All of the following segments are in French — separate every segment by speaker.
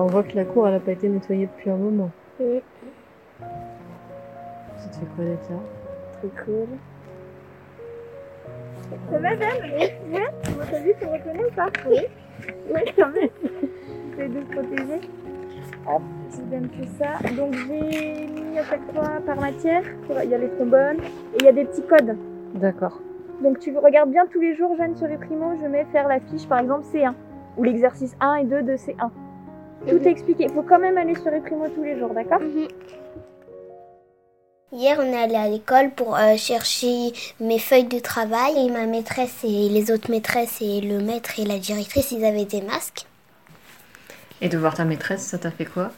Speaker 1: on voit que la cour, elle a pas été nettoyée depuis un moment.
Speaker 2: Oui.
Speaker 1: Ça te fait quoi d'être là
Speaker 2: Très cool. Ça va. Ouais Comment t'as vu, tu me reconnais ou pas? Oui. Oui, quand même. J'essaie de protéger. Hop, je donne tout ça. Donc j'ai mis à chaque fois par matière. Il y a les trombones et il y a des petits codes.
Speaker 1: D'accord.
Speaker 2: Donc tu regardes bien tous les jours, Jeanne, sur les primos, je mets faire la fiche par exemple C1 ou l'exercice 1 et 2 de C1. Tout est expliqué. Il faut quand même aller sur les primos tous les jours, d'accord
Speaker 3: Hier, on est allé à l'école pour euh, chercher mes feuilles de travail et ma maîtresse et les autres maîtresses et le maître et la directrice, ils avaient des masques.
Speaker 1: Et de voir ta maîtresse, ça t'a fait quoi?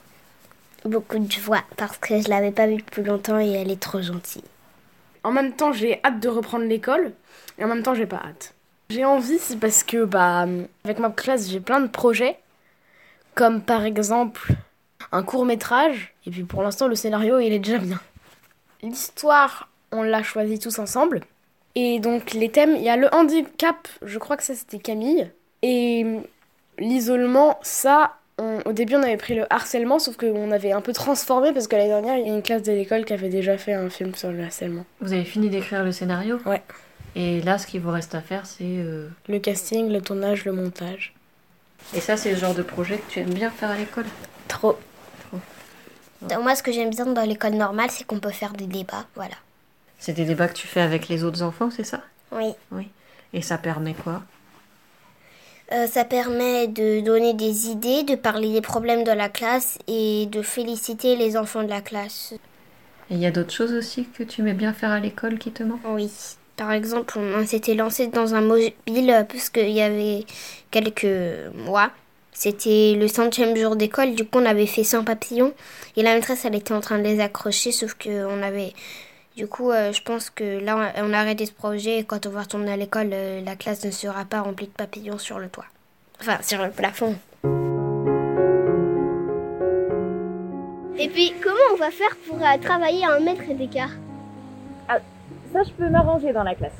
Speaker 3: Beaucoup de joie parce que je l'avais pas vue depuis longtemps et elle est trop gentille.
Speaker 4: En même temps, j'ai hâte de reprendre l'école et en même temps, j'ai pas hâte. J'ai envie, c'est parce que bah avec ma classe, j'ai plein de projets comme par exemple un court-métrage et puis pour l'instant, le scénario, il est déjà bien. L'histoire, on l'a choisi tous ensemble. Et donc les thèmes, il y a le handicap, je crois que ça c'était Camille. Et l'isolement, ça, on- au début on avait pris le harcèlement, sauf qu'on avait un peu transformé parce que l'année dernière, il y a une classe de l'école qui avait déjà fait un film sur le harcèlement.
Speaker 1: Vous avez fini d'écrire le scénario?
Speaker 4: Ouais.
Speaker 1: Et là, ce qu'il vous reste à faire, c'est. euh,
Speaker 4: Le casting, le tournage, le montage.
Speaker 1: Et ça, c'est le genre de projet que tu aimes bien faire à l'école
Speaker 3: Trop. Donc, moi, ce que j'aime bien dans l'école normale, c'est qu'on peut faire des débats, voilà.
Speaker 1: C'est des débats que tu fais avec les autres enfants, c'est ça?
Speaker 3: Oui.
Speaker 1: Oui. Et ça permet quoi?
Speaker 3: Euh, ça permet de donner des idées, de parler des problèmes de la classe et de féliciter les enfants de la classe.
Speaker 1: Et il y a d'autres choses aussi que tu aimais bien faire à l'école qui te manquent?
Speaker 3: Oui. Par exemple, on s'était lancé dans un mobile euh, puisqu'il y avait quelques mois. C'était le centième jour d'école, du coup on avait fait 100 papillons et la maîtresse elle était en train de les accrocher sauf que on avait... Du coup euh, je pense que là on a arrêté ce projet et quand on va retourner à l'école euh, la classe ne sera pas remplie de papillons sur le toit. Enfin sur le plafond.
Speaker 5: Et puis, comment on va faire pour travailler à un mètre d'écart
Speaker 2: Ça, je peux m'arranger dans la classe.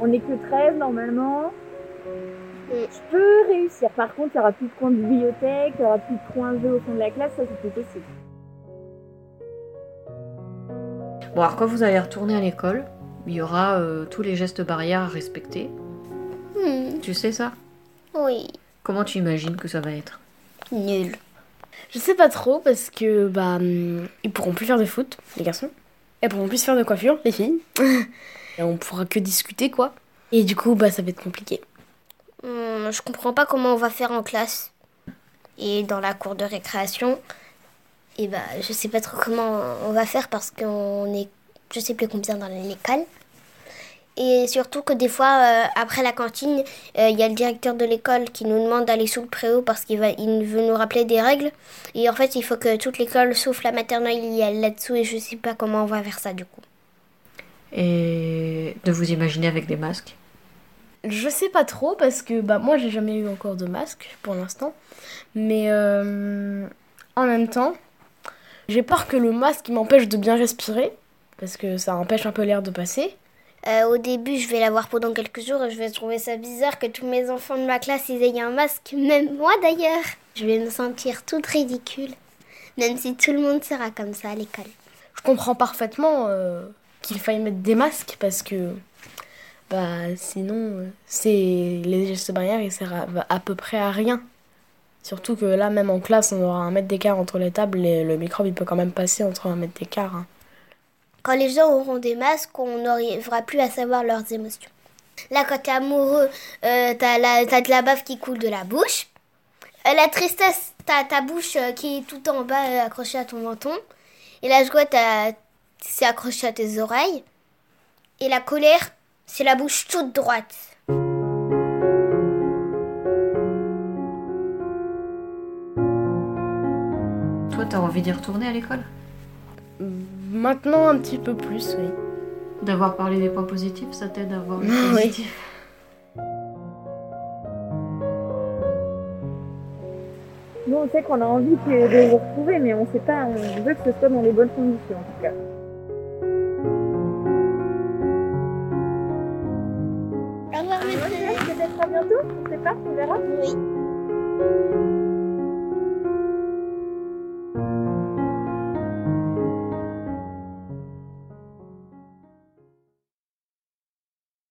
Speaker 2: On n'est que 13 normalement. Je peux réussir. Par contre, il n'y aura plus de coin de bibliothèque, il n'y aura plus de coin jeu au fond de la classe, ça c'est plus possible.
Speaker 1: Bon, alors quand vous allez retourner à l'école, il y aura euh, tous les gestes barrières à respecter.
Speaker 3: Hmm,
Speaker 1: Tu sais ça?
Speaker 3: Oui,
Speaker 1: Comment tu imagines que ça va être?
Speaker 3: Nul.
Speaker 4: Je sais pas trop parce que bah hum, ils pourront plus faire de foot, les garçons. Elles pourront plus faire de coiffure, les filles. Et on pourra que discuter quoi. Et du coup bah ça va être compliqué.
Speaker 3: Hmm, je comprends pas comment on va faire en classe. Et dans la cour de récréation, et bah je sais pas trop comment on va faire parce qu'on est je sais plus combien dans l'école. Et surtout que des fois, euh, après la cantine, euh, il y a le directeur de l'école qui nous demande d'aller sous le préau parce qu'il va, il veut nous rappeler des règles. Et en fait, il faut que toute l'école, sauf la maternelle, y aille là-dessous. Et je sais pas comment on va faire ça du coup.
Speaker 1: Et de vous imaginer avec des masques?
Speaker 4: Je sais pas trop parce que bah moi j'ai jamais eu encore de masque pour l'instant. Mais euh, en même temps, j'ai peur que le masque m'empêche de bien respirer parce que ça empêche un peu l'air de passer.
Speaker 3: Euh, au début, je vais l'avoir pendant quelques jours et je vais trouver ça bizarre que tous mes enfants de ma classe aient un masque, même moi d'ailleurs. Je vais me sentir toute ridicule, même si tout le monde sera comme ça à l'école.
Speaker 4: Je comprends parfaitement euh, qu'il faille mettre des masques parce que bah sinon c'est les gestes barrières ils servent à, à peu près à rien. Surtout que là même en classe on aura un mètre d'écart entre les tables et le microbe il peut quand même passer entre un mètre d'écart. hein.
Speaker 3: Quand les gens auront des masques, on n'arrivera plus à savoir leurs émotions. Là, quand t'es amoureux, euh, t'as, la- t'as de la bave qui coule de la bouche. Euh, la tristesse, t'as ta bouche euh, qui est tout en bas euh, accrochée à ton menton. Et la joie, t'as- c'est accroché à tes oreilles. Et la colère, c'est la bouche toute droite.
Speaker 1: Toi, t'as envie d'y retourner à l'école?
Speaker 4: Maintenant un petit peu plus, oui.
Speaker 1: D'avoir parlé des points positifs, ça t'aide à voir les
Speaker 4: Oui.
Speaker 1: positifs
Speaker 2: Nous, on sait qu'on a envie de vous retrouver, mais on sait pas, on veut que ce soit dans les bonnes conditions en tout cas.
Speaker 5: Au revoir, maîtresse.
Speaker 2: Peut-être à bientôt, on sait pas, on verra.
Speaker 5: Oui.